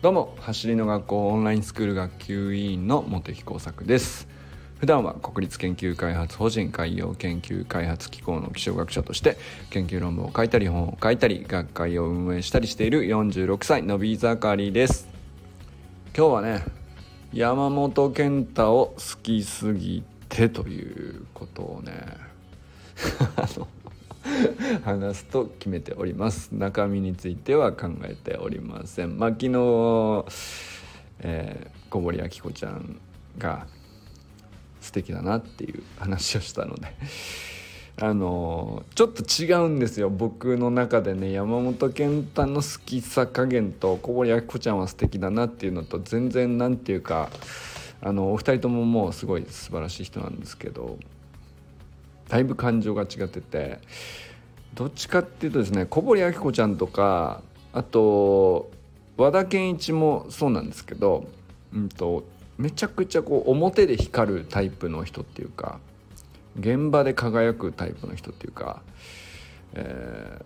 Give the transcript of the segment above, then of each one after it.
どうも走りの学校オンラインスクール学級委員の茂木耕作です。普段は国立研究開発法人海洋研究開発機構の気象学者として研究論文を書いたり本を書いたり学会を運営したりしている46歳のび盛りです。今日はね山本健太を好きすぎてということをね あの 話すと決めております。中身については考えておりません。まあ昨日、えー、小堀明子ちゃんが素敵だなっていう話をしたので。あのちょっと違うんですよ。僕の中でね山本健太の好きさ加減と小堀明子ちゃんは素敵だなっていうのと全然何て言うかあのお二人とももうすごい素晴らしい人なんですけど。だいぶ感情が違っててどっちかっていうとですね小堀明子ちゃんとかあと和田健一もそうなんですけど、うんと、めちゃくちゃこう表で光るタイプの人っていうか現場で輝くタイプの人っていうか、えー、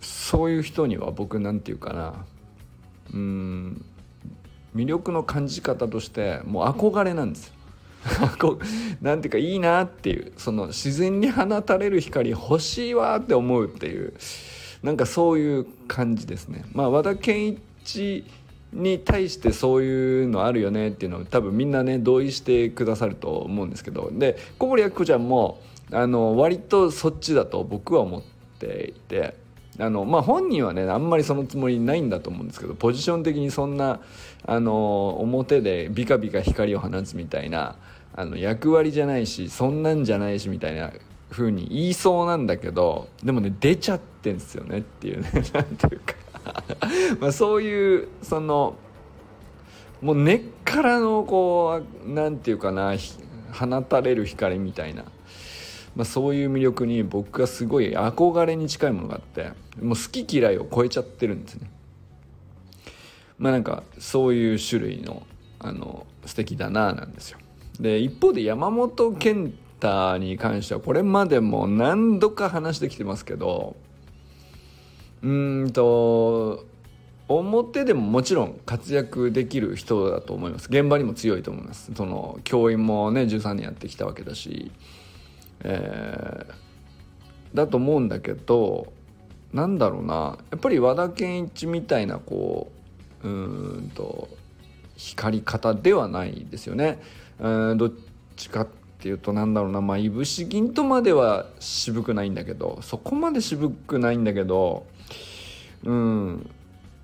そういう人には僕なんていうかなうん魅力の感じ方としてもう憧れなんですよ。こうなんていうかいいなっていうその自然に放たれる光欲しいわって思うっていうなんかそういう感じですね。まあ和田健一に対してそういうのあるよねっていうのを多分みんなね同意してくださると思うんですけどで小堀明子ちゃんもあの割とそっちだと僕は思っていてあのまあ本人はねあんまりそのつもりないんだと思うんですけどポジション的にそんなあの表でビカビカ光を放つみたいなあの役割じゃないしそんなんじゃないしみたいな風に言いそうなんだけどでもね出ちゃってんすよねっていうね なんていうか まあそういうそのもう根っからのこうなんていうかな放たれる光みたいな、まあ、そういう魅力に僕がすごい憧れに近いものがあってもう好き嫌いを超えちゃってるんですね。まあなんかそういう種類のあの素敵だななんですよ。で一方で山本健太に関してはこれまでも何度か話してきてますけどうんと表でももちろん活躍できる人だと思います。現場にも強いと思います。その教員もね13年やってきたわけだし、えー、だと思うんだけどなんだろうな。やっぱり和田健一みたいなこううんと光り方ではないですよね。うんどっちかっていうとなんだろうな。まあいぶし銀とまでは渋くないんだけどそこまで渋くないんだけどうん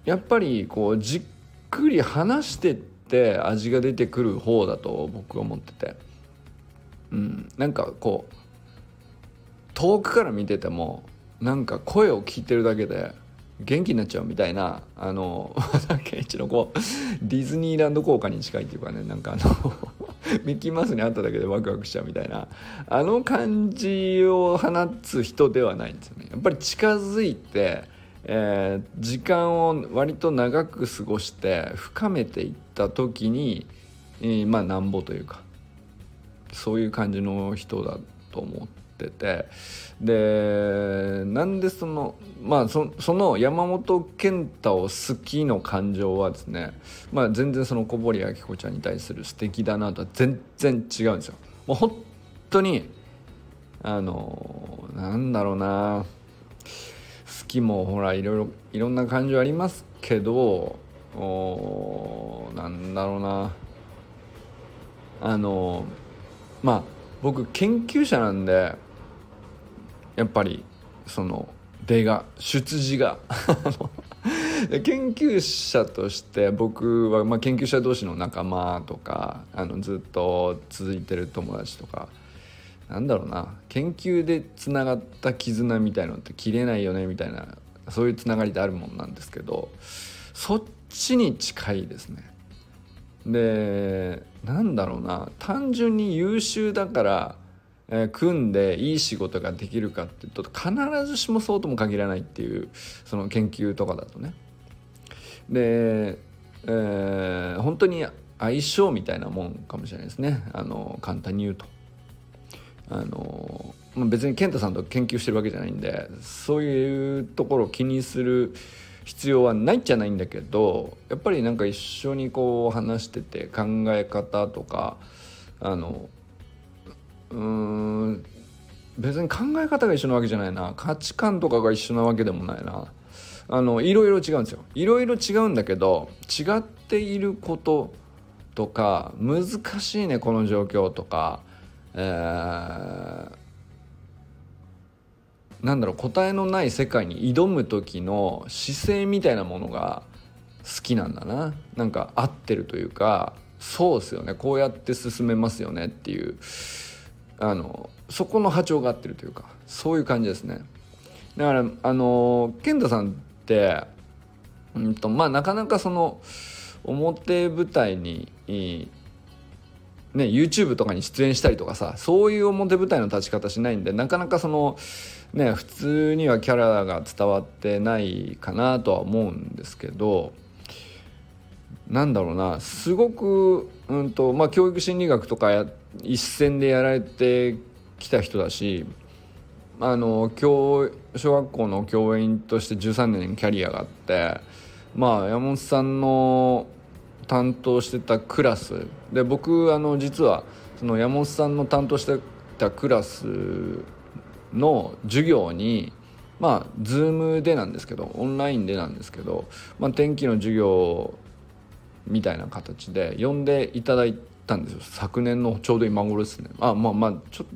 やっぱりこうじっくり話してって味が出てくる方だと僕は思ってて。うんなんかこう遠くから見ててもなんか声を聞いてるだけで元気になっちゃうみたいなあの和田健一のこうディズニーランド効果に近いっていうかねなんかあのミッキーマウスに会っただけでワクワクしちゃうみたいなあの感じを放つ人ではないんですよねやっぱり近づいて、えー、時間を割と長く過ごして深めていった時に、えー、まあなんぼというかそういう感じの人だと思っ。ってて。でなんでそのまあその山本健太を好きの感情はですね、まあ、全然その小堀明子ちゃんに対する素敵だなとは全然違うんですよ。もう本当にあのなんだろうな。好きもほらいろいろいろんな感情ありますけどおなんだろうな。あのまあ僕研究者なんでやっぱりその出が出自が。研究者として僕は、まあ、研究者同士の仲間とかあのずっと続いてる友達とか。なんだろうな。研究でつながった絆みたいのって切れないよねみたいな。そういうつながりってあるもんなんですけどそっちに近いですね。でなんだろうな。単純に優秀だからえ、組んでいい仕事ができるかっていうと必ずしもそうとも限らないっていうその研究とかだとね。で、えー、本当に相性みたいなもんかもしれないですねあの簡単に言うと。あの、別に健太さんと研究してるわけじゃないんでそういうところを気にする必要はないじゃないんだけどやっぱりなんか一緒にこう話してて考え方とかあのうーん。別に考え方が一緒なわけじゃないな。価値観とかが一緒なわけでもないな。あのいろいろ違うんですよ。いろいろ違うんだけど違っていることとか難しいねこの状況とか、えー、なんだろう答えのない世界に挑む時の姿勢みたいなものが好きなんだな。なんか合ってるというかそうですよね。こうやって進めますよねっていう。あのそこの波長が合ってるというかそういう感じですね。だからあの健太さんってうんとまあなかなかその表舞台にね YouTube とかに出演したりとかさそういう表舞台の立ち方しないんでなかなかそのね普通にはキャラが伝わってないかなとは思うんですけどなんだろうなすごく、うんとまあ、教育心理学とか一線でやられてきた人だしあの教小学校の教員として13年キャリアがあってまあ山本さんの担当してたクラスで僕あの実はその山本さんの担当してたクラスの授業にまあ Zoom でなんですけどオンラインでなんですけど、まあ、天気の授業みたいな形で呼んでいただいたんですよ。昨年のちょうど今頃ですね。あまあまあちょっ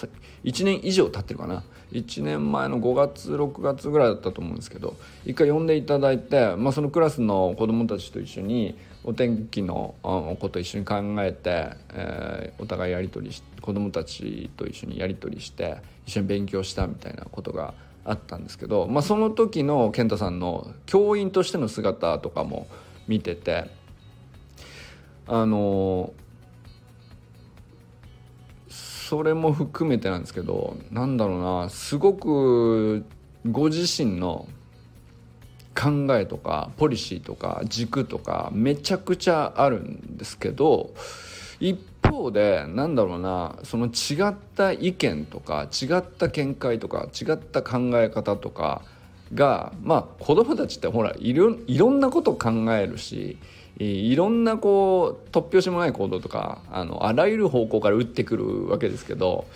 と1年以上経ってるかな。1年前の5月6月ぐらいだったと思うんですけど一回呼んでいただいて、まあ、そのクラスの子どもたちと一緒にお天気のこと一緒に考えて、えー、お互いやり取りし子どもたちと一緒にやり取りして一緒に勉強したみたいなことがあったんですけど、まあ、その時の健太さんの教員としての姿とかも見ててあのそれも含めてなんですけどなんだろうなすごくご自身の考えとかポリシーとか軸とかめちゃくちゃあるんですけど一方でなんだろうなその違った意見とか違った見解とか違った考え方とかがまあ子供たちってほらいろいろんなこと考えるしいろんなこう突拍子もない行動とかあのあらゆる方向から打ってくるわけですけど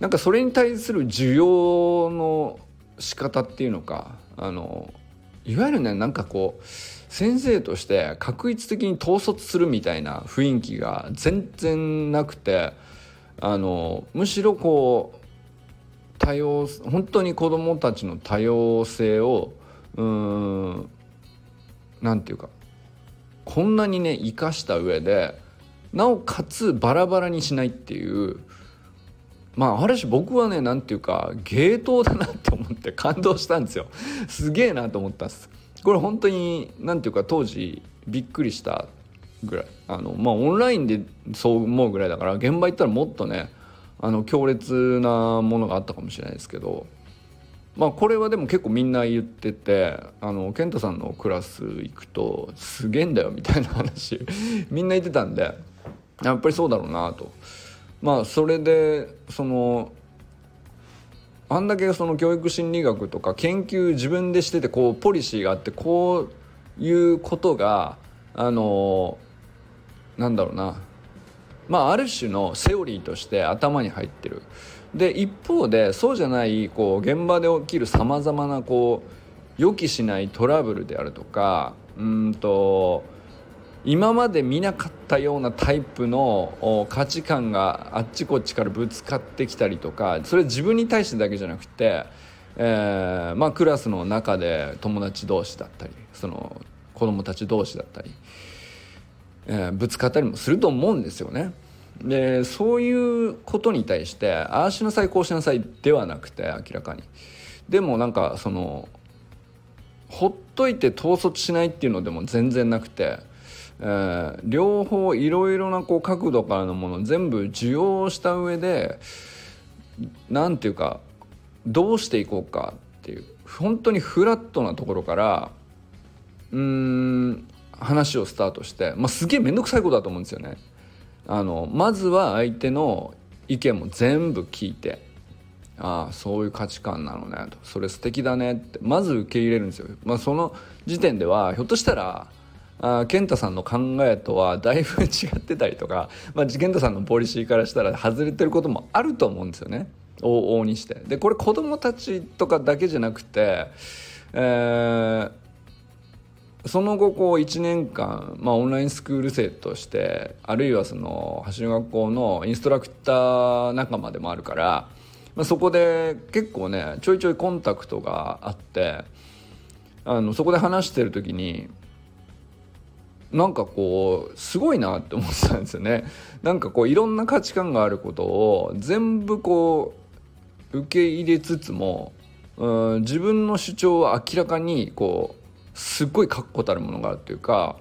なんかそれに対する需要の仕方っていうのかあのいわゆるねなんかこう先生として確一的に統率するみたいな雰囲気が全然なくてあのむしろこう多様本当に子どもたちの多様性をうんなんていうかこんなにね生かした上でなおかつバラバラにしないっていうまあある種僕はね何て言うか芸当だなって思って感動したんですよ。すげえなと思ったんです。これ本当に何て言うか当時びっくりしたぐらい。あのまあオンラインでそう思うぐらいだから現場行ったらもっとねあの強烈なものがあったかもしれないですけどまあこれはでも結構みんな言っててあの健太さんのクラス行くとすげえんだよみたいな話 みんな言ってたんでやっぱりそうだろうなと。まあそれでそのあんだけその教育心理学とか研究自分でしててこうポリシーがあってこういうことがあのなんだろうなまあある種のセオリーとして頭に入ってる。で一方でそうじゃないこう現場で起きるさまざまなこう予期しないトラブルであるとかうんと今まで見なかったようなタイプの価値観があっちこっちからぶつかってきたりとかそれ自分に対してだけじゃなくて、えーまあ、クラスの中で友達同士だったりその子供たち同士だったり、えー、ぶつかったりもすると思うんですよね。でそういうことに対してああしなさいこうしなさいではなくて明らかにでもなんかそのほっといて統率しないっていうのでも全然なくてえー、両方いろいろなこう角度からのもの全部受容した上で何て言うかどうしていこうかっていう本当にフラットなところからうん話をスタートして、まあ、すげえ面倒くさいことだと思うんですよね。あのまずは相手の意見も全部聞いてああそういう価値観なのねと。それ素敵だねってまず受け入れるんですよ、まあ、その時点ではひょっとしたらあ健太さんの考えとはだいぶ違ってたりとか、まあ、健太さんのポリシーからしたら外れてることもあると思うんですよね。往々にして。でこれ子供たちとかだけじゃなくて、えー、その後こう1年間、まあ、オンラインスクール生としてあるいはその走り学校のインストラクター仲間でもあるから、まあ、そこで結構ねちょいちょいコンタクトがあってあのそこで話してる時になんかこうすごいなって思ってたんですよね。なんかこういろんな価値観があることを全部こう受け入れつつもうん自分の主張は明らかにこうすっごい確固たるものがあるっていうか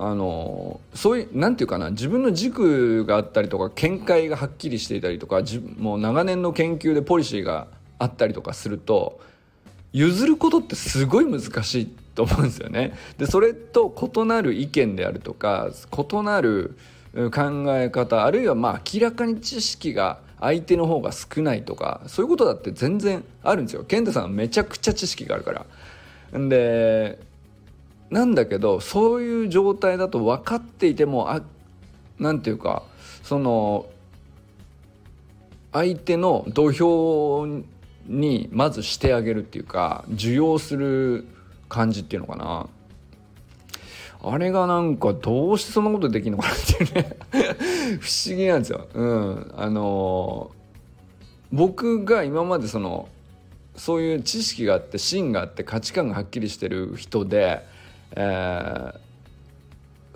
あのそういうなんていうかな自分の軸があったりとか見解がはっきりしていたりとかもう長年の研究でポリシーがあったりとかすると譲ることってすごい難しいと思うんですよね。でそれと異なる意見であるとか異なる考え方あるいはまあ明らかに知識が相手の方が少ないとかそういうことだって全然あるんですよ。健太さんめちゃくちゃ知識があるから。でなんだけどそういう状態だと分かっていてもあなんていうかその相手の土俵にまずしてあげるっていうか受容する感じっていうのかな。あれがなんかどうしてそんなことできるのかなっていうね。不思議なんですよ。うん、あの僕が今までそのそういう知識があって芯があって価値観がはっきりしてる人で、えー、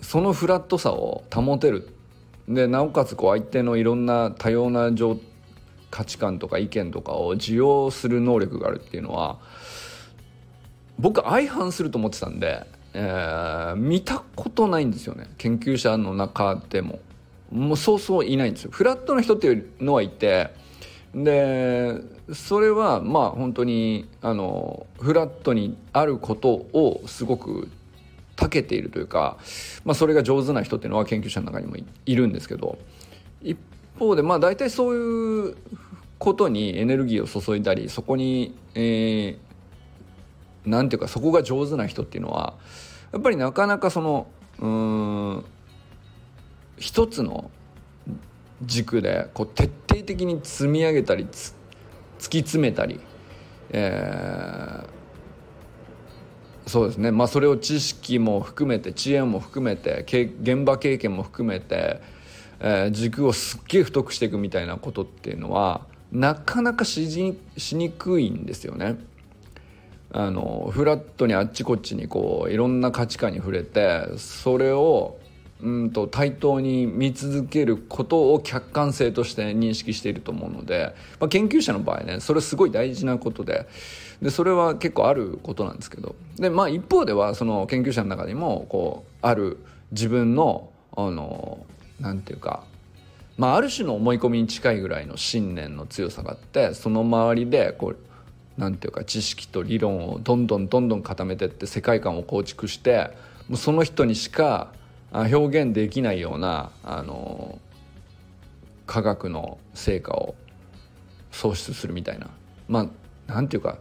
そのフラットさを保てる。でなおかつこう相手のいろんな多様な価値観とか意見とかを受容する能力があるっていうのは僕相反すると思ってたんで、えー、見たことないんですよね。研究者の中でも。もうそうそういないんですよ。フラットな人っていうのはいてでそれはまあ本当にあのフラットにあることをすごく長けているというか、まあ、それが上手な人っていうのは研究者の中にもいるんですけど一方でまあ大体そういうことにエネルギーを注いだりそこに、えー、なんていうかそこが上手な人っていうのはやっぱりなかなかそのうん一つの軸でこう徹底的に積み上げたり突き詰めたり、えー、そうですねまあそれを知識も含めて知恵も含めて現場経験も含めて、えー、軸をすっげえ太くしていくみたいなことっていうのはなかなかしにくいんですよね。あのフラットにあっちこっちにこういろんな価値観に触れてそれをうんと対等に見続けることを客観性として認識していると思うので、まあ、研究者の場合ねそれすごい大事なことででそれは結構あることなんですけどで、まあ、一方ではその研究者の中にもこうある自分のあのなんていうかまあ、ある種の思い込みに近いぐらいの信念の強さがあってその周りでこうなんていうか知識と理論をどんどんどんどん固めてって世界観を構築してもうその人にしか表現できないようなあの科学の成果を創出するみたいな。まあなんていうか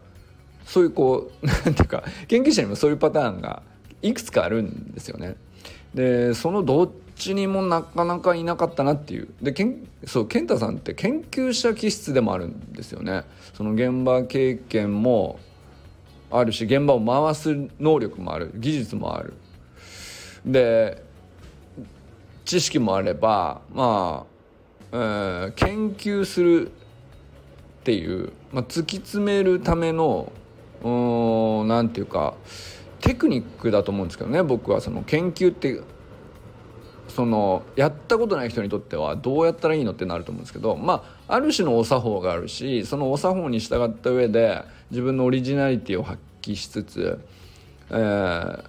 そういうこう なんていうか研究者にもそういうパターンがいくつかあるんですよね。でそのどっちにもなかなかいなかったなっていう。でけんそう健太さんって研究者気質でもあるんですよね。その現場経験もあるし現場を回す能力もある。技術もある。で知識もあればまあ、えー、研究するっていう、まあ、突き詰めるための何て言うかテクニックだと思うんですけどね僕は。その研究ってそのやったことない人にとってはどうやったらいいのってなると思うんですけどまあある種のお作法があるしそのお作法に従った上で自分のオリジナリティを発揮しつつ、えー、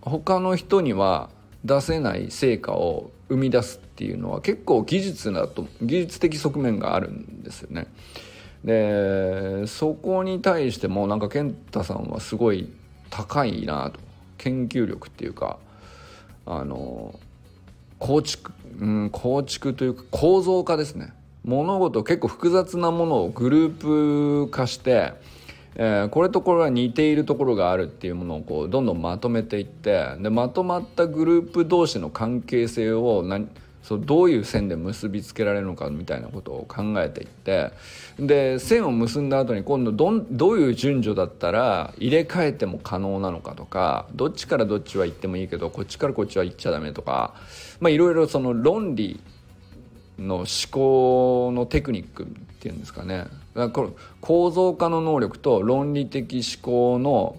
他の人には出せない成果を生み出すっていうのは結構技術だと技術的側面があるんですよね。でそこに対してもなんか健太さんはすごい高いなと研究力っていうかあの構築、うん、構築というか構造化ですね物事結構複雑なものをグループ化してえー、これとこれは似ているところがあるっていうものをこうどんどんまとめていってでまとまったグループ同士の関係性を何そうどういう線で結びつけられるのかみたいなことを考えていってで線を結んだ後に今度どんどういう順序だったら入れ替えても可能なのかとかどっちからどっちは行ってもいいけどこっちからこっちは行っちゃダメとかいろいろその論理の思考のテクニックっていうんですかねこれ構造化の能力と論理的思考の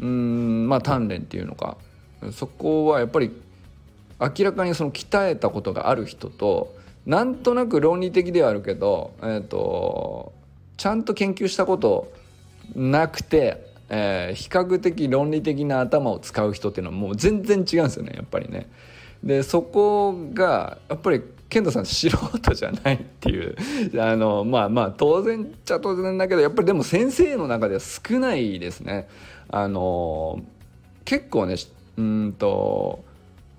うんまあ鍛錬っていうのかそこはやっぱり明らかにその鍛えたことがある人となんとなく論理的ではあるけど、えーと、ちゃんと研究したことなくて、えー、比較的論理的な頭を使う人っていうのはもう全然違うんですよねやっぱりね。でそこがやっぱり健太さん素人じゃないっていうあのまあまあ当然っちゃ当然だけどやっぱりでも先生の中では少ないですね。あの結構ねうんと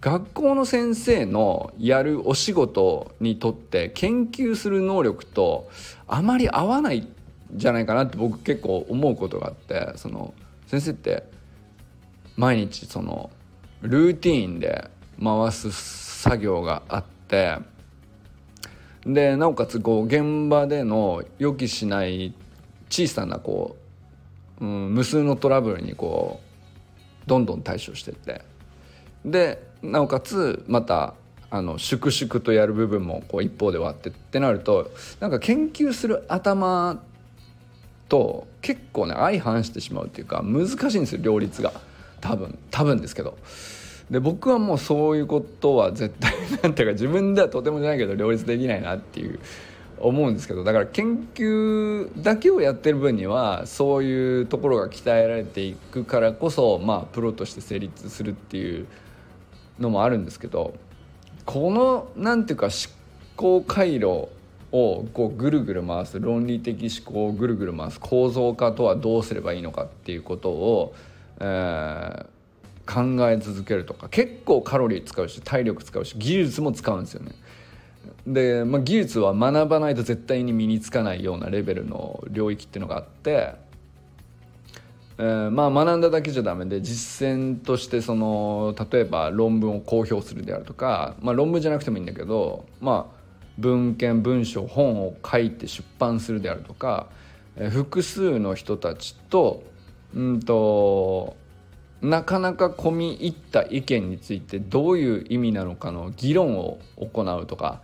学校の先生のやるお仕事にとって研究する能力とあまり合わないんじゃないかなって僕結構思うことがあってその先生って毎日そのルーティーンで回す作業があってでなおかつこう現場での予期しない小さなこう、うん、無数のトラブルにこうどんどん対処してってでなおかつまたあの粛々とやる部分もこう一方ではあってってなるとなんか研究する頭と結構ね相反してしまうっていうか難しいんですよ両立が多分多分ですけど。で僕はもうそういうことは絶対 なんていうか自分ではとてもじゃないけど両立できないなっていう思うんですけどだから研究だけをやってる分にはそういうところが鍛えられていくからこそまあプロとして成立するっていうのもあるんですけどこのなんていうか思考回路をこうぐるぐる回す論理的思考をぐるぐる回す構造化とはどうすればいいのかっていうことを、えー、考え続けるとか結構カロリー使うし体力使うし技術も使うんですよね。で、まあ、技術は学ばないと絶対に身につかないようなレベルの領域っていうのがあって、えー、まあ学んだだけじゃダメで実践としてその例えば論文を公表するであるとか、まあ、論文じゃなくてもいいんだけど、まあ、文献文章本を書いて出版するであるとか、えー、複数の人たちとうんとなかなか込み入った意見についてどういう意味なのかの議論を行うとか。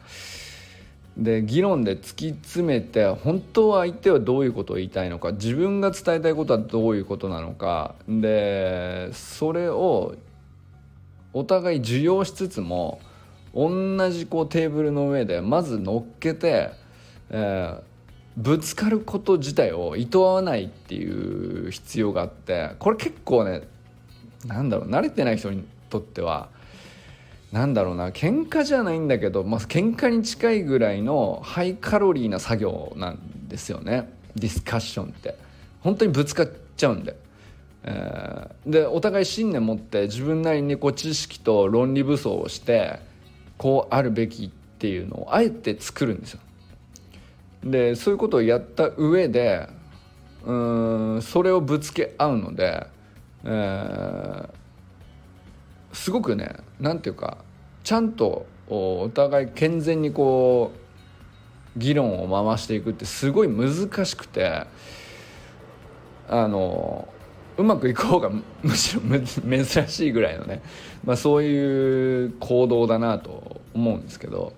で議論で突き詰めて本当は相手はどういうことを言いたいのか自分が伝えたいことはどういうことなのか。でそれをお互い受容しつつも同じこうテーブルの上でまず乗っけて、えー、ぶつかること自体をいとわないっていう必要があってこれ結構ねなんだろう慣れてない人にとってはなんだろうな喧嘩じゃないんだけど、まあ、喧嘩に近いぐらいのハイカロリーな作業なんですよねディスカッションって本当にぶつかっちゃうんで。えー、でお互い信念持って自分なりにこう知識と論理武装をしてこうあるべきっていうのをあえて作るんですよ。でそういうことをやった上でうんそれをぶつけ合うのでえー、すごくね何て言うかちゃんとお互い健全にこう議論を回していくってすごい難しくてあのうまくいく方が むしろ珍しいぐらいのね、まあ、そういう行動だなと思うんですけど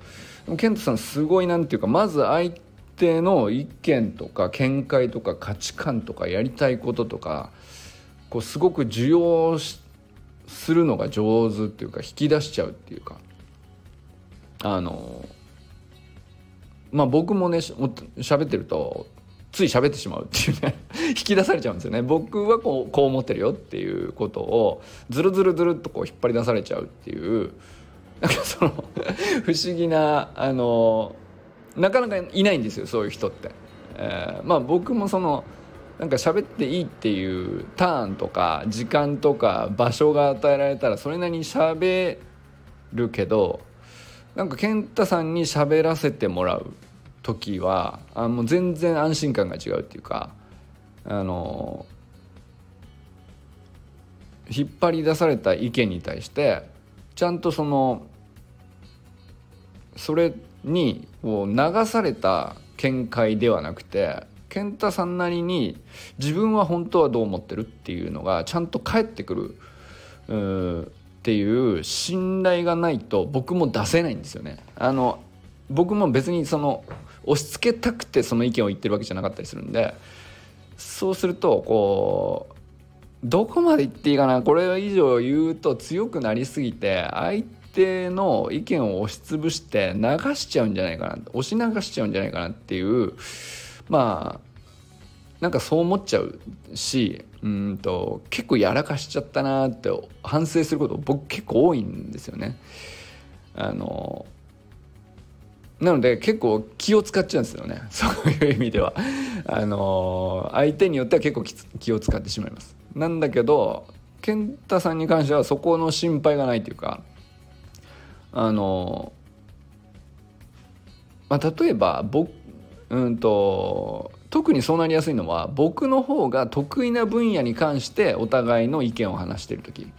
ケントさんすごいなんていうかまず相手の意見とか見解とか価値観とかやりたいこととかこうすごく受容するのが上手っていうか引き出しちゃうっていうか。あのまあ僕もね喋ってるとつい喋ってしまうっていうね。引き出されちゃうんですよね。僕はこうこう思ってるよっていうことをずるずるずるっとこう引っ張り出されちゃうっていう。なんかその 不思議なあのなかなかいないんですよそういう人って。えー、まあ僕もそのなんか喋っていいっていうターンとか時間とか場所が与えられたらそれなりに喋るけどなんか健太さんに喋らせてもらう時はあもう全然安心感が違うっていうかあの引っ張り出された意見に対してちゃんとそのそれに流された見解ではなくて健太さんなりに自分は本当はどう思ってるっていうのがちゃんと返ってくるっていう信頼がないと僕も出せないんですよね。あの僕も別にその押し付けたくてその意見を言ってるわけじゃなかったりするんでそうするとこうどこまで言っていいかなこれ以上言うと強くなりすぎて相手の意見を押しつぶして流しちゃうんじゃないかな押し流しちゃうんじゃないかなっていうまあなんかそう思っちゃうしうんと結構やらかしちゃったなって反省すること僕結構多いんですよね。あのなので結構気を使っちゃうんですよね。そういう意味では。あの相手によっては結構気を使ってしまいます。なんだけど健太さんに関してはそこの心配がないというかあのまあ例えば僕うんと特にそうなりやすいのは僕の方が得意な分野に関してお互いの意見を話している時。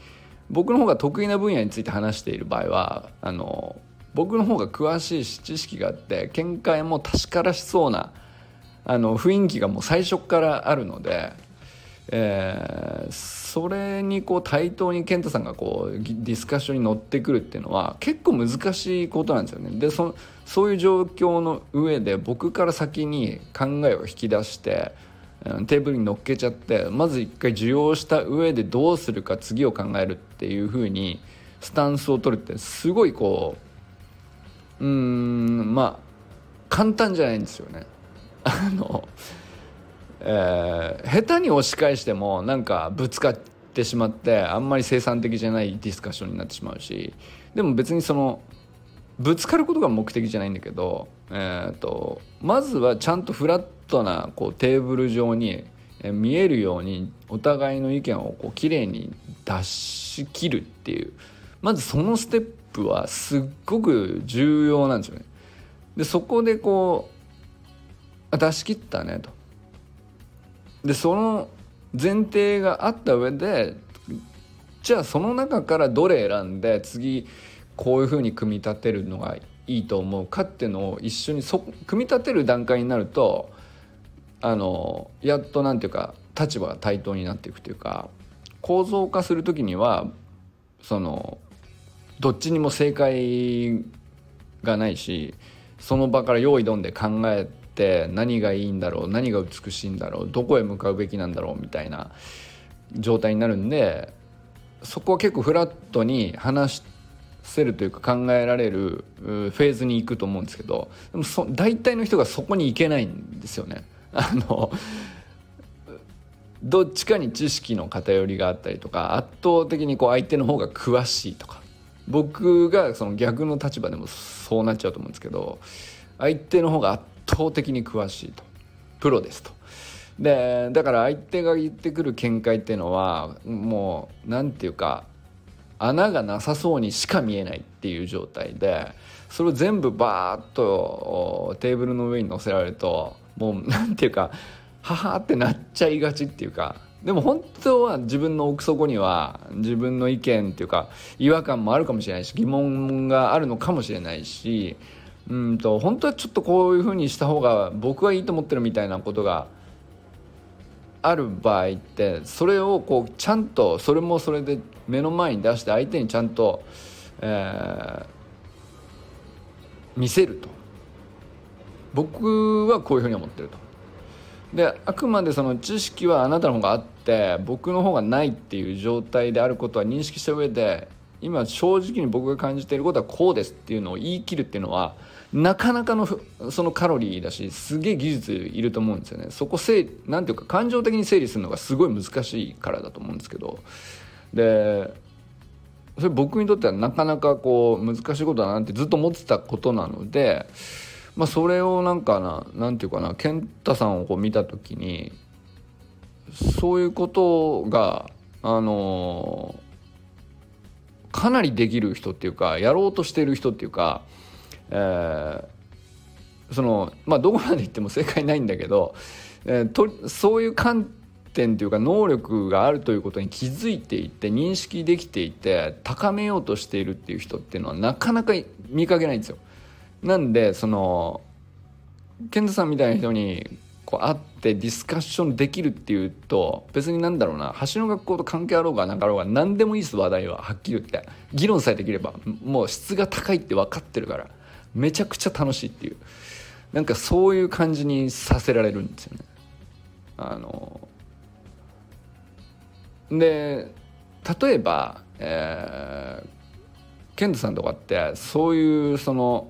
僕の方が得意な分野について話している場合はあの僕の方が詳しいし知識があって見解も確からしそうなあの雰囲気がもう最初からあるので、えー、それにこう対等に健太さんがこうディスカッションに乗ってくるっていうのは結構難しいことなんですよね。でそそういう状況の上で僕から先に考えを引き出してテーブルに乗っけちゃってまず一回受容した上でどうするか次を考えるっていうふうにスタンスを取るってすごいこううんまあ簡単じゃないんですよね。あのえー、下手に押し返してもなんかぶつかってしまってあんまり生産的じゃないディスカッションになってしまうしでも別にそのぶつかることが目的じゃないんだけど、えーと、まずはちゃんとフラットなこうテーブル上に見えるようにお互いの意見をこう綺麗に出し切るっていうまずそのステップはすっごく重要なんですよね。でそこでこう出し切ったねと。でその前提があった上でじゃあその中からどれ選んで次こういうふうに組み立てるのがいいと思うかっていうのを一緒にそ組み立てる段階になるとあのやっとなんていうか立場が対等になっていくというか構造化する時にはそのどっちにも正解がないしその場から用意どんで考えて何がいいんだろう何が美しいんだろうどこへ向かうべきなんだろうみたいな状態になるんでそこは結構フラットに話せるというか考えられるフェーズに行くと思うんですけどでもそ大体の人がそこに行けないんですよね。あのどっちかに知識の偏りがあったりとか圧倒的にこう相手の方が詳しいとか僕がその逆の立場でもそうなっちゃうと思うんですけど相手の方が圧倒的に詳しいとプロですと。でだから相手が言ってくる見解っていうのはもう何て言うか穴がなさそうにしか見えないっていう状態でそれを全部バーッとテーブルの上に乗せられるともう何ていうかははってなっちゃいがちっていうかでも本当は自分の奥底には自分の意見っていうか違和感もあるかもしれないし疑問があるのかもしれないしうんと本当はちょっとこういうふうにした方が僕はいいと思ってるみたいなことがある場合ってそれをこうちゃんとそれもそれで目の前に出して相手にちゃんと、えー、見せると僕はこういうふうに思ってると。であくまでその知識はあなたの方があって僕の方がないっていう状態であることは認識した上で今正直に僕が感じていることはこうですっていうのを言い切るっていうのはなかなかのそのカロリーだしすげえ技術いると思うんですよね。そこせなんていうか感情的に整理するのがすごい難しいからだと思うんですけど。でそれ僕にとってはなかなかこう難しいことだなってずっと思ってたことなので、まあ、それをなんかななんていうかな健太さんをこう見た時にそういうことがあの、かなりできる人っていうかやろうとしてる人っていうかえー、そのまあどこまで行っても正解ないんだけど、えー、とそういう観点というか能力があるということに気づいていて認識できていて高めようとしているっていう人っていうのはなかなか見かけないんですよ。なんでその健太さんみたいな人にこう会ってディスカッションできるっていうと別になんだろうな橋の学校と関係あろうがなかろうが何でもいいです話題は。はっきり言って。議論さえできればもう質が高いって分かってるからめちゃくちゃ楽しいっていう。なんかそういう感じにさせられるんですよね。あので例えば、えー、ケントさんとかってそういうその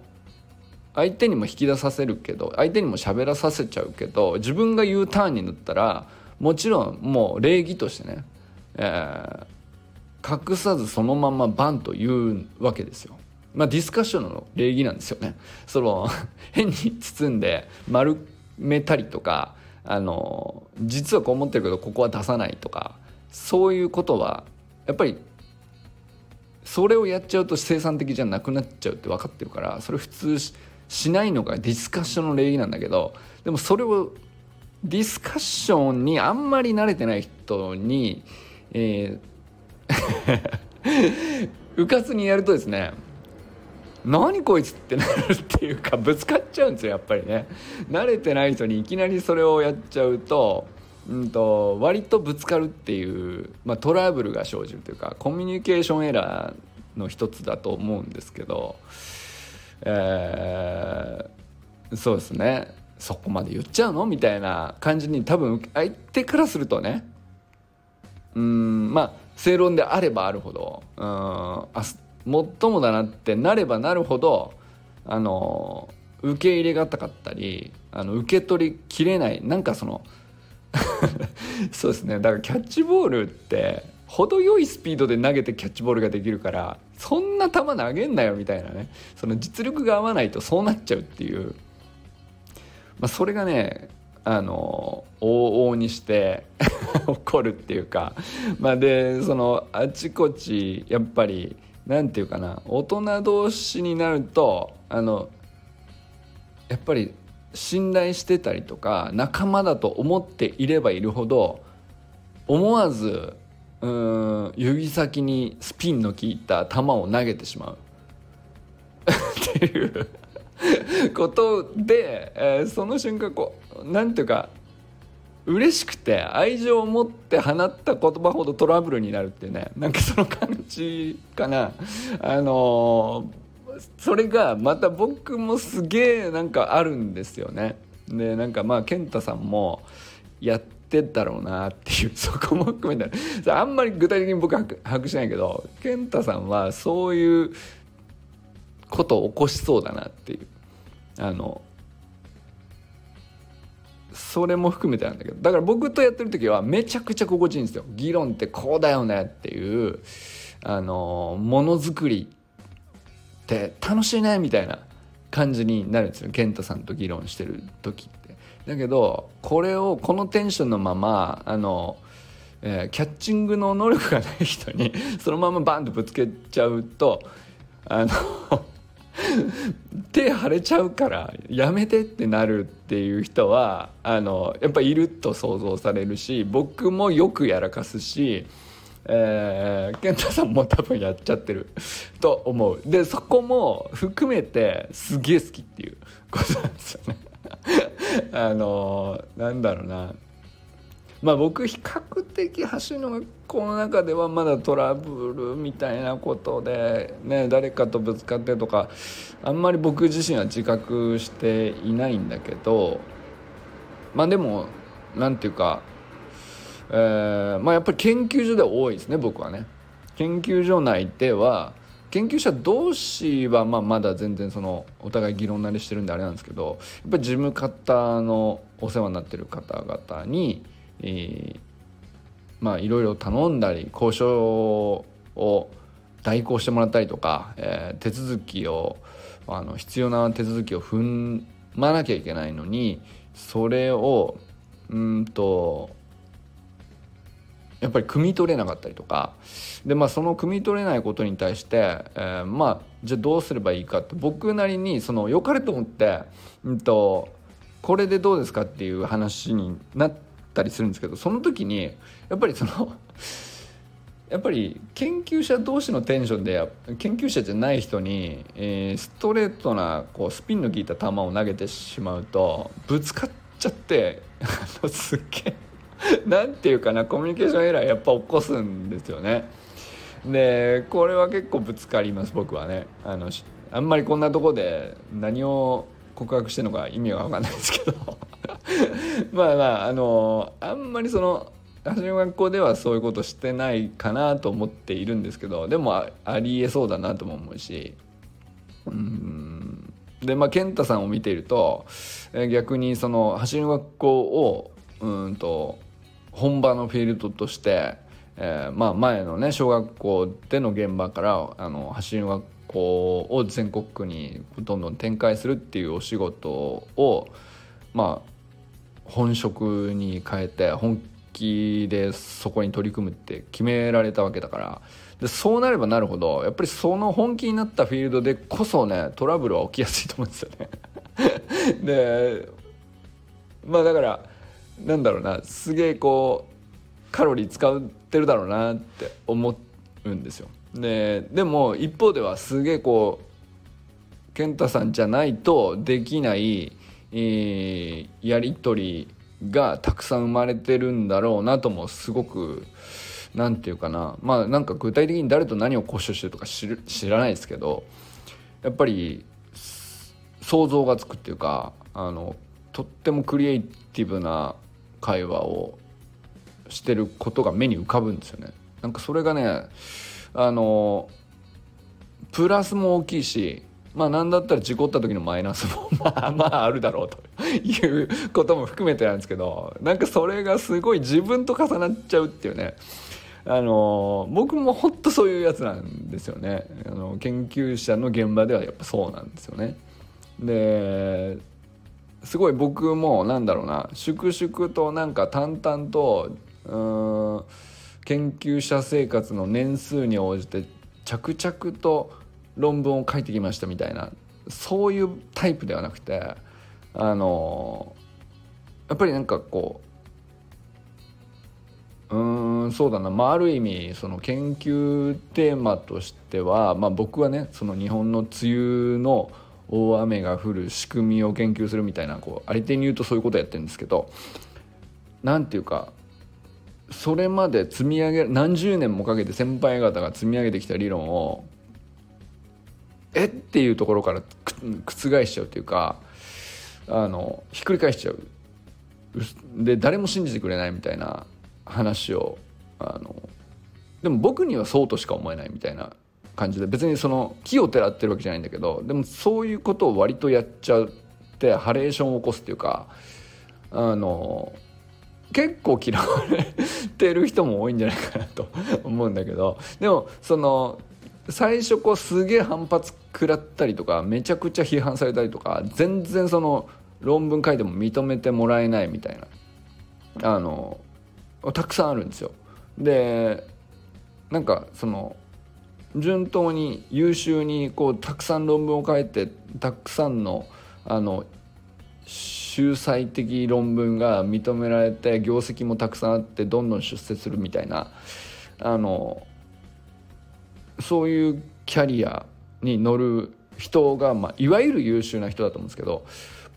相手にも引き出させるけど相手にも喋らさせちゃうけど自分が言うターンになったらもちろんもう礼儀としてね、えー、隠さずそのままバンと言うわけですよ。まあディスカッションの礼儀なんですよね。その 変に包んで丸めたりとかあの実はこう思ってるけどここは出さないとかそういうことはやっぱりそれをやっちゃうと生産的じゃなくなっちゃうって分かってるからそれ普通しないのがディスカッションの礼儀なんだけどでもそれをディスカッションにあんまり慣れてない人に、えー、うかつにやるとですね何こいつってなるっていうかぶつかっちゃうんですよやっぱりね。慣れてない人にいきなりそれをやっちゃうとうんと割とぶつかるっていう、まあ、トラブルが生じるというかコミュニケーションエラーの一つだと思うんですけど、えー、そうですね。そこまで言っちゃうのみたいな感じに多分相手からするとね。うんまあ正論であればあるほどうんあもっともだなってなればなるほどあの受け入れがたかったりあの受け取りきれないなんかその そうですね。だからキャッチボールって程よいスピードで投げてキャッチボールができるからそんな球投げんなよみたいなね。その実力が合わないとそうなっちゃうっていう、まあ、それがねあの往々にして 起こるっていうか。まあでそのあちこちやっぱりなんていうかな大人同士になるとあのやっぱり信頼してたりとか仲間だと思っていればいるほど思わずうん指先にスピンの効いた球を投げてしまう。っていうことで、えー、その瞬間こうなんていうか嬉しくて愛情を持って放った言葉ほどトラブルになるっていうね。なんかその感じかな。あのーそれがまた僕もすげえなんかあるんですよね。でなんかまあ健太さんもやっだろうなっていう そこも含めて。あんまり具体的に僕は把握しないけど健太さんはそういうことを起こしそうだなっていう。あのそれも含めてなんだけど。だから僕とやってる時はめちゃくちゃ心地いいんですよ。議論ってこうだよねっていうあのものづくりって楽しいねみたいな感じになるんですよ。健太さんと議論してる時。だけどこれをこのテンションのままあの、えー、キャッチングの能力がない人に そのままバンとぶつけちゃうとあの手腫れちゃうからやめてってなるっていう人はあのやっぱいると想像されるし僕もよくやらかすしえー、健太さんも多分やっちゃってる と思う。でそこも含めてすげえ好きっていうことなんですよね。あのー、なんだろうな。まあ僕比較的橋の学校の中ではまだトラブルみたいなことでね誰かとぶつかってとかあんまり僕自身は自覚していないんだけどまあでも何て言うかえ、まあやっぱり研究所で多いですね僕はね。研究所内では研究者同士はまあまだ全然そのお互い議論なりしてるんであれなんですけどやっぱり事務方のお世話になってる方々に、え、まいろいろ頼んだり交渉を代行してもらったりとか、えー、手続きをあの必要な手続きを踏まなきゃいけないのにそれをうんとやっぱり汲み取れなかったりとか。で、まあ、その汲み取れないことに対して、えー、まあじゃあどうすればいいかって僕なりにその良かれと思って、うんと、これでどうですかっていう話になったりするんですけどその時にやっぱりその やっぱり研究者同士のテンションで研究者じゃない人に、えー、ストレートなこうスピンの効いた球を投げてしまうとぶつかっちゃって すっげえ なんていうかなコミュニケーションエラーやっぱ起こすんですよね。でこれは結構ぶつかります僕はね。あのあんまりこんなとこで何を告白してるのか意味が分かんないですけど。まあまああのあんまりその私の学校ではそういうことしてないかなと思っているんですけどでもありえそうだなとも思うし。うん。でまあ健太さんを見ていると逆にその走りの学校をうんと本場のフィールドとしてえー、まあ前のね小学校での現場からあの走りの学校を全国区にどんどん展開するっていうお仕事をまあ本職に変えて本気でそこに取り組むって決められたわけだから。でそうなればなるほどやっぱりその本気になったフィールドでこそねトラブルは起きやすいと思うんですよね。でまあだからなんだろうなすげえこうカロリー使ってるだろうなって思うんですよ。ででも一方ではすげえこう健太さんじゃないとできない、えー、やり取りがたくさん生まれてるんだろうなともすごく何て言うかなまあなんか具体的に誰と何を交渉してるとか知らないですけどやっぱり想像がつくっていうかあのとってもクリエイティブな会話をしてることが目に浮かぶんですよね。なんかそれがねあのプラスも大きいしまあ何だったら事故った時のマイナスも まあまああるだろうということも含めてなんですけどなんかそれがすごい自分と重なっちゃうっていうねあの僕もほんとそういうやつなんですよねあの研究者の現場ではやっぱそうなんですよね。ですごい僕もなんだろうな粛々となんか淡々とうん研究者生活の年数に応じて着々と論文を書いてきましたみたいなそういうタイプではなくてあのやっぱりなんかこううんそうだな、まあ、ある意味その研究テーマとしては、まあ、僕はねその日本の梅雨の大雨が降る仕組みを研究するみたいなこうありていに言うとそういうことやってるんですけど何て言うかそれまで積み上げ何十年もかけて先輩方が積み上げてきた理論をえっていうところから覆しちゃうというかあのひっくり返しちゃう。で誰も信じてくれないみたいな話をあのでも僕にはそうとしか思えないみたいな感じで別にその木をてらってるわけじゃないんだけどでもそういうことを割とやっちゃってハレーションを起こすっていうかあの結構嫌われてる人も多いんじゃないかなと 思うんだけどでもその最初こうすげえ反発食らったりとかめちゃくちゃ批判されたりとか全然その論文書いても認めてもらえないみたいなあのたくさんあるんですよ。でなんかその順当に優秀にこうたくさん論文を書いてたくさんのあの秀才的論文が認められて業績もたくさんあってどんどん出世するみたいなあのそういうキャリアに乗る人が、まあ、いわゆる優秀な人だと思うんですけど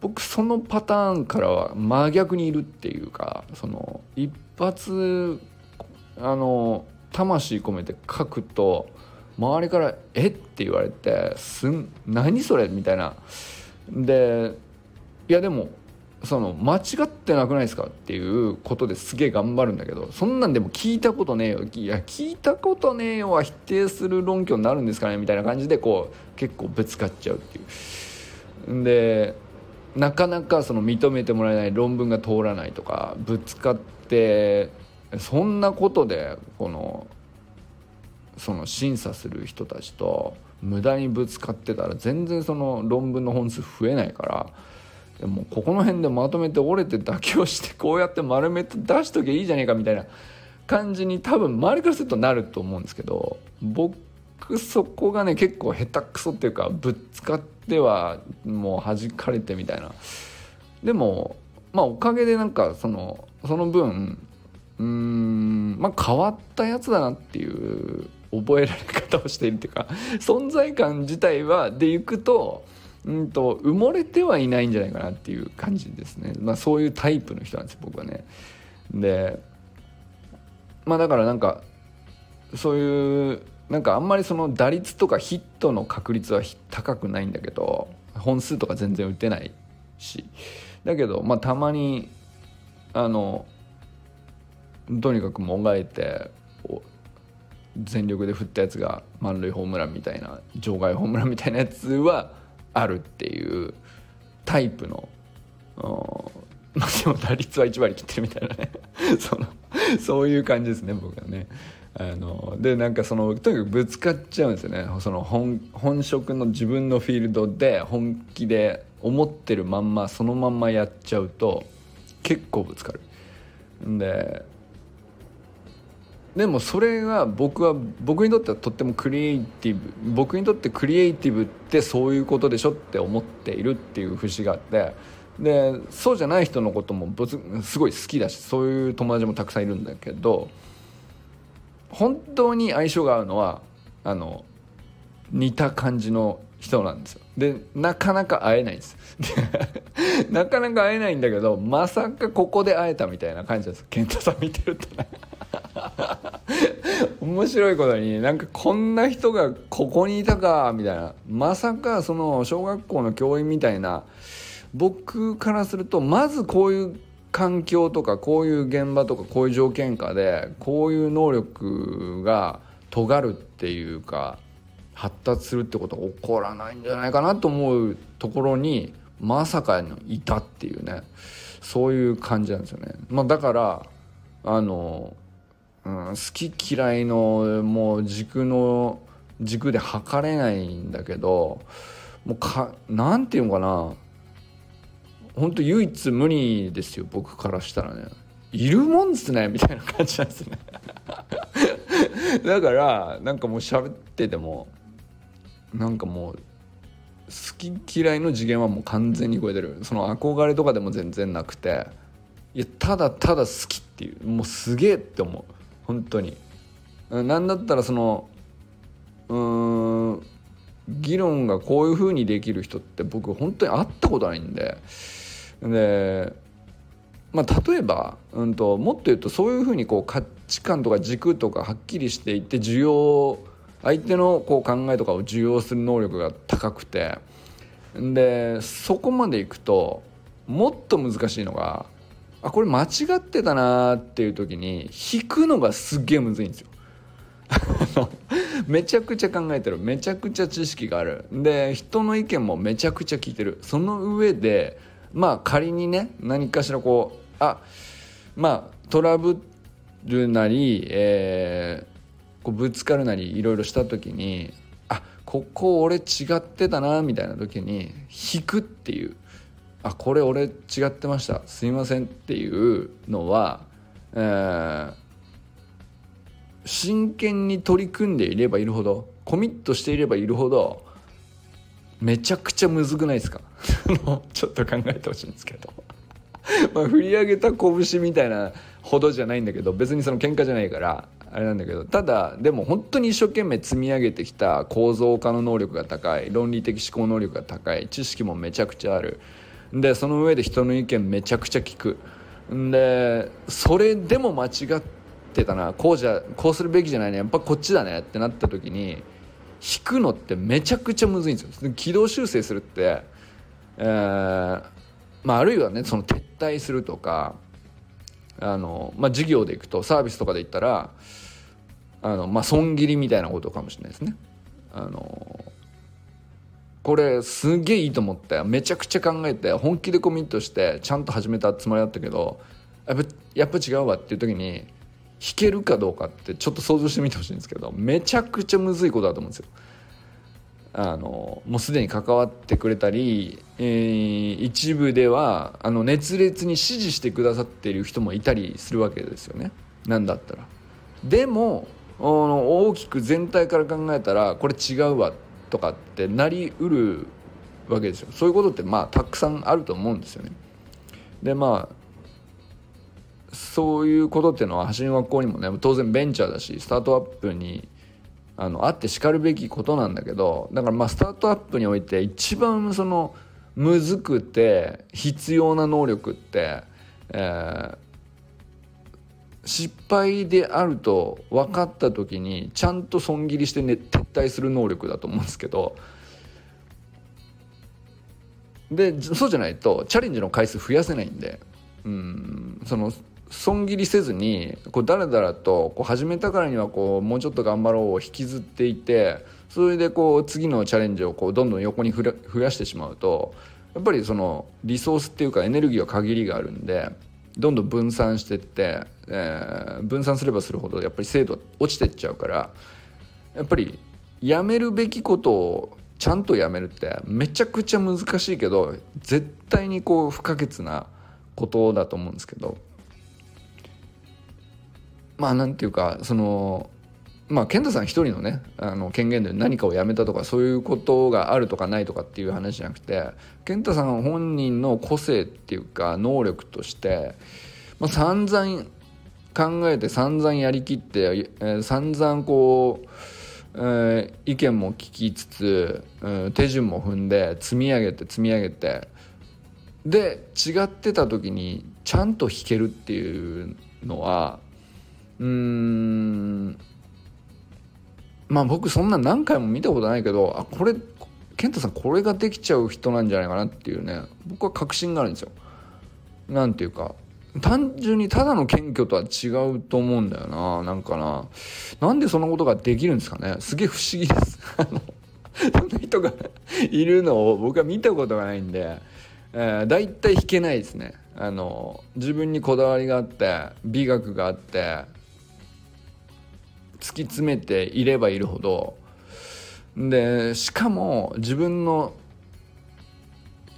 僕そのパターンからは真逆にいるっていうかその一発あの魂込めて書くと周りから「え？っ?」て言われて「すん何それ?」みたいな。でいやでもその間違ってなくないですか？っていうことですげえ頑張るんだけどそんなんでも聞いたことねえよいや聞いたことねえよは否定する論拠になるんですかね？みたいな感じでこう結構ぶつかっちゃうっていう。でなかなかその認めてもらえない論文が通らないとかぶつかってそんなことでこのその審査する人たちと無駄にぶつかってたら全然その論文の本数増えないから。でもここの辺でまとめて折れて妥協してこうやって丸めて出しときゃいいじゃねえかみたいな感じに多分周りからするとなると思うんですけど僕そこがね結構下手くそっていうかぶつかってはもう弾かれてみたいなでもまあおかげでなんかそのその分うんまあ変わったやつだなっていう覚えられ方をしているっていうか存在感自体はでいくとうんと埋もれてはいないんじゃないかなっていう感じですね、まあ、そういうタイプの人なんです僕はね。でまあだからなんかそういうなんかあんまりその打率とかヒットの確率は高くないんだけど本数とか全然打てないしだけどまあたまにあのとにかくもがいて全力で振ったやつが満塁ホームランみたいな場外ホームランみたいなやつはあるっていうタイプの まあでも打率は1割切ってるみたいなねそのそういう感じですね僕はね。あのでなんかそのとにかくぶつかっちゃうんですよねその本本職の自分のフィールドで本気で思ってるまんまそのまんまやっちゃうと結構ぶつかる。んででもそれが僕は僕にとってはとってもクリエイティブ僕にとってクリエイティブってそういうことでしょって思っているっていう節があってでそうじゃない人のこともすごい好きだしそういう友達もたくさんいるんだけど本当に相性が合うのはあの似た感じの人なんですよ。でなかなか会えないんです。なかなか会えないんだけどまさかここで会えたみたいな感じです。健太さん見てるとね。面白いことになんかこんな人がここにいたかみたいな。まさかその小学校の教員みたいな。僕からするとまずこういう環境とかこういう現場とかこういう条件下でこういう能力が尖るっていうか発達するってことが起こらないんじゃないかなと思うところにまさかにいたっていうね。そういう感じなんですよね。まあ、だからあの、ん、好き嫌いのもう軸の軸で測れないんだけどもうかなていうのかな。本当唯一無二ですよ僕からしたらね。いるもんですねみたいな感じなんですね。だからなんかもう喋っててもなんかもう好き嫌いの次元はもう完全に超えてる。その憧れとかでも全然なくて。いやただただ好きっていうもうすげえって思う。本当に。なんだったらそのうん議論がこういう風にできる人って僕本当に会ったことないんで。でまあ例えば、うんと、もっと言うとそういう風にこう価値観とか軸とかはっきりしていて需要相手のこう考えとかを受容する能力が高くて。でそこまでいくともっと難しいのがあこれ間違ってたなっていう時に引くのがすっげえむずいんですよ。めちゃくちゃ考えてる。めちゃくちゃ知識がある。で人の意見もめちゃくちゃ聞いてる。その上でまあ仮にね何かしらこうあまあトラブルなり、えー、こうぶつかるなりいろいろした時にあここ俺違ってたなみたいな時に引くっていう。あこれ俺違ってました。すいませんっていうのは、えー、真剣に取り組んでいればいるほどコミットしていればいるほどめちゃくちゃむずくないですか？ちょっと考えてほしいんですけど。まあ振り上げた拳みたいなほどじゃないんだけど別にその喧嘩じゃないからあれなんだけどただでも本当に一生懸命積み上げてきた構造化の能力が高い論理的思考能力が高い知識もめちゃくちゃある。でその上で人の意見めちゃくちゃ聞く。でそれでも間違ってたな。こうじゃこうするべきじゃないね。やっぱこっちだね。ってなった時に引くのってめちゃくちゃむずいんですよ。軌道修正するって、えーまあ、あるいはねその撤退するとかあの、まあ、事業でいくとサービスとかで言ったらあの、まあ、損切りみたいなことかもしれないですね。あのこれすげえいいと思ってめちゃくちゃ考えて本気でコミットしてちゃんと始めたつもりだったけどやっぱ違うわっていう時に弾けるかどうかってちょっと想像してみてほしいんですけどめちゃくちゃむずいことだと思うんですよ。あのもうすでに関わってくれたり、えー、一部ではあの熱烈に支持してくださっている人もいたりするわけですよね何だったら。でも大きく全体から考えたらこれ違うわっとかってなりうるわけですよ。そういうことってまあたくさんあると思うんですよね。でまあそういうことっていうのは橋の学校にもね当然ベンチャーだしスタートアップにあのあってしかるべきことなんだけどだからまあスタートアップにおいて一番そのむずくて必要な能力って、えー、失敗であると分かった時にちゃんと損切りして、ね、撤退する能力だと思うんですけど。でそうじゃないとチャレンジの回数増やせないんで。うんその損切りせずにこうだらだらとこう始めたからにはこうもうちょっと頑張ろうを引きずっていてそれでこう次のチャレンジをこうどんどん横に増やしてしまうとやっぱりそのリソースっていうかエネルギーは限りがあるんでどんどん分散してって、えー、分散すればするほどやっぱり精度落ちてっちゃうからやっぱりやめるべきことをちゃんとやめるってめちゃくちゃ難しいけど絶対にこう不可欠なことだと思うんですけど。まあなんていうかそのまあ健太さん一人のねあの権限で何かをやめたとかそういうことがあるとかないとかっていう話じゃなくて健太さん本人の個性っていうか能力として、まあ、散々考えて散々やりきって、えー、散々こう、えー、意見も聞きつつ、うん、手順も踏んで積み上げて積み上げてで違ってた時にちゃんと弾けるっていうのはうーんまあ僕そんな何回も見たことないけどあこれ健太さんこれができちゃう人なんじゃないかなっていうね。僕は確信があるんですよ。なんていうか単純にただの謙虚とは違うと思うんだよな。なんかな。なんでそんなことができるんですかね。すげえ不思議です。そんな人がいるのを僕は見たことがないんで、えー、大体弾けないですね。あの自分にこだわりがあって美学があって突き詰めていればいるほどでしかも自分の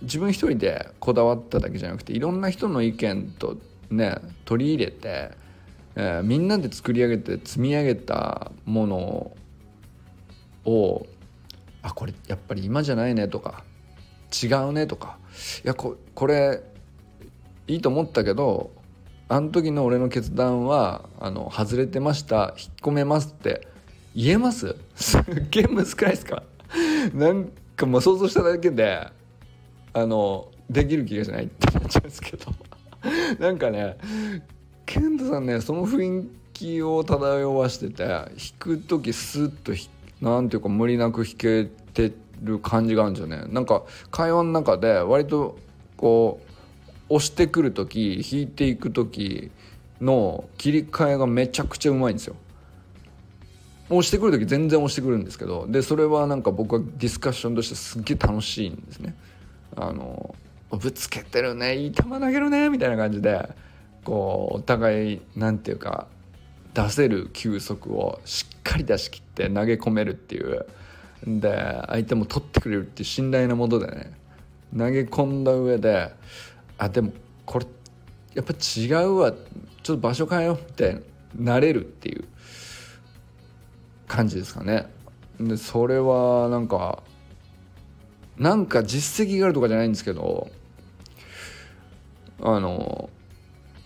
自分一人でこだわっただけじゃなくていろんな人の意見とね取り入れて、えー、みんなで作り上げて積み上げたものをあこれやっぱり今じゃないねとか違うねとかいやここれいいと思ったけどあの時の俺の決断はあの外れてました引っ込めますって言えます？すっげえ難しいですか？なんかもう想像しただけであのできる気がしないってなっちゃうんですけど。なんかねケントさんねその雰囲気を漂わしてて弾く時スッとなんていうか無理なく弾けてる感じがあるんですよね。なんか会話の中で割とこう押してくる時引いていく時の切り替えがめちゃくちゃうまいんですよ。押してくる時全然押してくるんですけどでそれはなんか僕はディスカッションとしてすっげえ楽しいんですね。あのぶつけてるねいい球投げるねみたいな感じでこうお互いなんていうか出せる球速をしっかり出し切って投げ込めるっていうで相手も取ってくれるっていう信頼のもとでね投げ込んだ上であでもこれやっぱ違うわ。ちょっと場所変えよう。ってなれるっていう。感じですかね。でそれはなんかなんか実績があるとかじゃないんですけどあの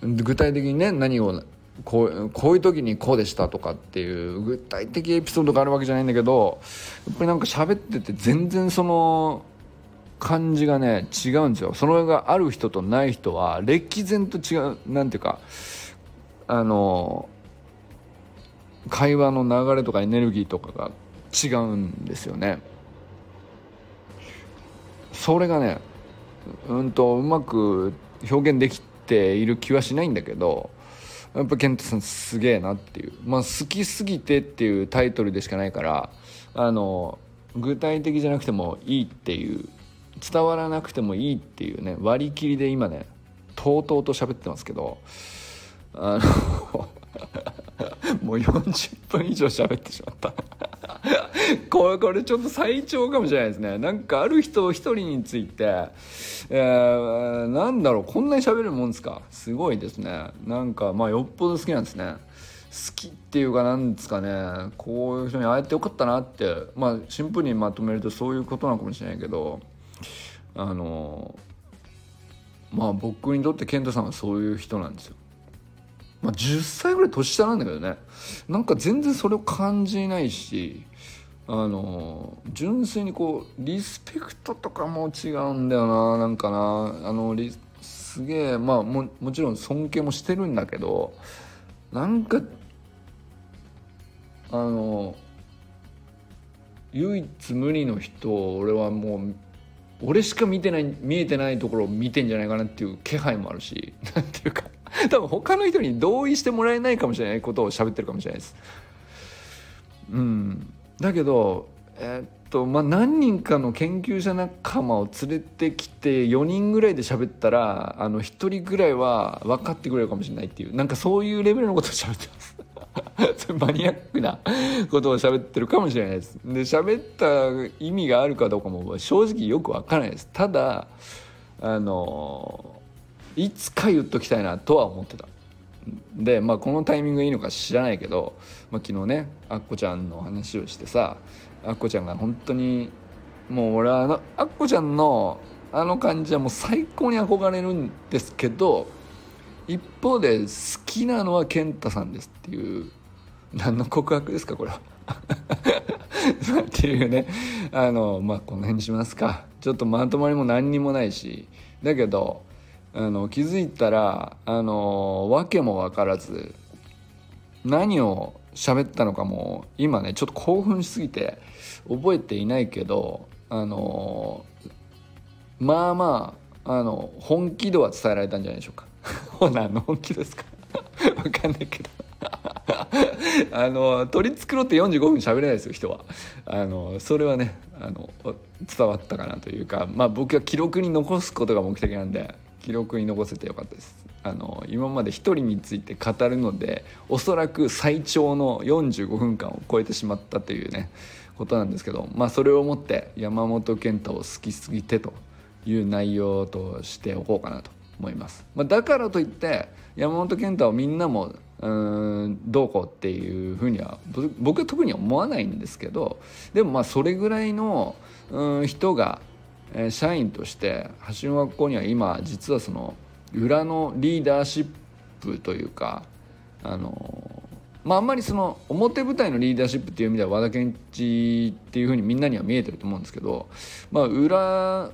具体的にね何をこうこういう時にこうでしたとかっていう具体的エピソードがあるわけじゃないんだけどやっぱりなんか喋ってて全然その感じがね違うんですよ。それがある人とない人は歴然と違う何ていうかあの会話の流れとかエネルギーとかが違うんですよね。それがねうんとうまく表現できている気はしないんだけどやっぱ健太さんすげえなっていう。まあ好きすぎてっていうタイトルでしかないからあの具体的じゃなくてもいいっていう伝わらなくてもいいっていうね割り切りで今ねとうとうと喋ってますけどあの もう40分以上喋ってしまった。これこれちょっと最長かもしれないですね。なんかある人一人について、えー、なんだろうこんなに喋るもんですか？すごいですね。なんかまあよっぽど好きなんですね。好きっていうかなんですかね。こういう人に会えてよかったなってまあシンプルにまとめるとそういうことなのかもしれないけどあのまあ僕にとって健太さんはそういう人なんですよ。まあ、10歳ぐらい年下なんだけどねなんか全然それを感じないしあの純粋にこうリスペクトとかも違うんだよななんかなあのすげえまあももちろん尊敬もしてるんだけどなんかあの唯一無二の人を俺はもう俺しか見てない見えてないところを見てんじゃないかなっていう気配もあるし なんていうか。多分他の人に同意してもらえないかもしれないことを喋ってるかもしれないです。うん。だけどえー、っとまあ何人かの研究者仲間を連れてきて4人ぐらいで喋ったらあの1人ぐらいは分かってくれるかもしれないっていうなんかそういうレベルのことを喋ってます。マニアックなことを喋ってるかもしれないです。で喋った意味があるかどうかも正直よく分からないです。ただあのいつか言っときたいなとは思ってた。で、まあ、このタイミングがいいのか知らないけど、まあ、昨日ねアッコちゃんの話をしてさアッコちゃんが本当にもう俺はあのアッコちゃんのあの感じはもう最高に憧れるんですけど一方で好きなのは健太さんですっていう何の告白ですかこれは。っていうね。あのまあこの辺にしますか。ちょっとまとまりも何にもないし。だけどあの気づいたらあの訳も分からず何を喋ったのかも今ねちょっと興奮しすぎて覚えていないけどあのまあまああの本気度は伝えられたんじゃないでしょうか。何の本気ですか？分かんないけど。あの取り繕って45分喋れないですよ人は。あのそれはねあの伝わったかなというかまあ僕は記録に残すことが目的なんで記録に残せてよかったです。あの今まで1人について語るのでおそらく最長の45分間を超えてしまったというねことなんですけどまあそれをもって山本健太を好きすぎてという内容としておこうかなと。思います、まあ、だからといって山本健太をみんなもうんどうこうっていうふうには僕は特には思わないんですけどでもまあそれぐらいのうん人がえ社員として橋の学校には今実はその裏のリーダーシップというかあのまああんまりその表舞台のリーダーシップっていう意味では和田健一っていうふうにみんなには見えてると思うんですけど、まあ、裏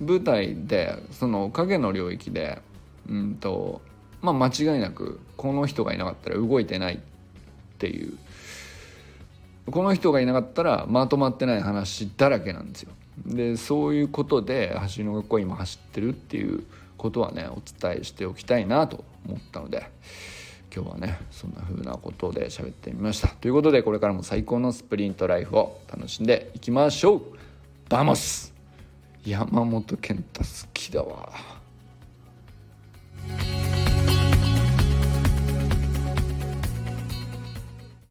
舞台でその影の領域でうんと、まあ、間違いなくこの人がいなかったら動いてないっていう。この人がいなかったらまとまってない話だらけなんですよ。でそういうことで走りの学校は今走ってるっていうことはねお伝えしておきたいなと思ったので今日はねそんな風なことで喋ってみました。ということでこれからも最高のスプリントライフを楽しんでいきましょう。バモス山本健太好きだわ。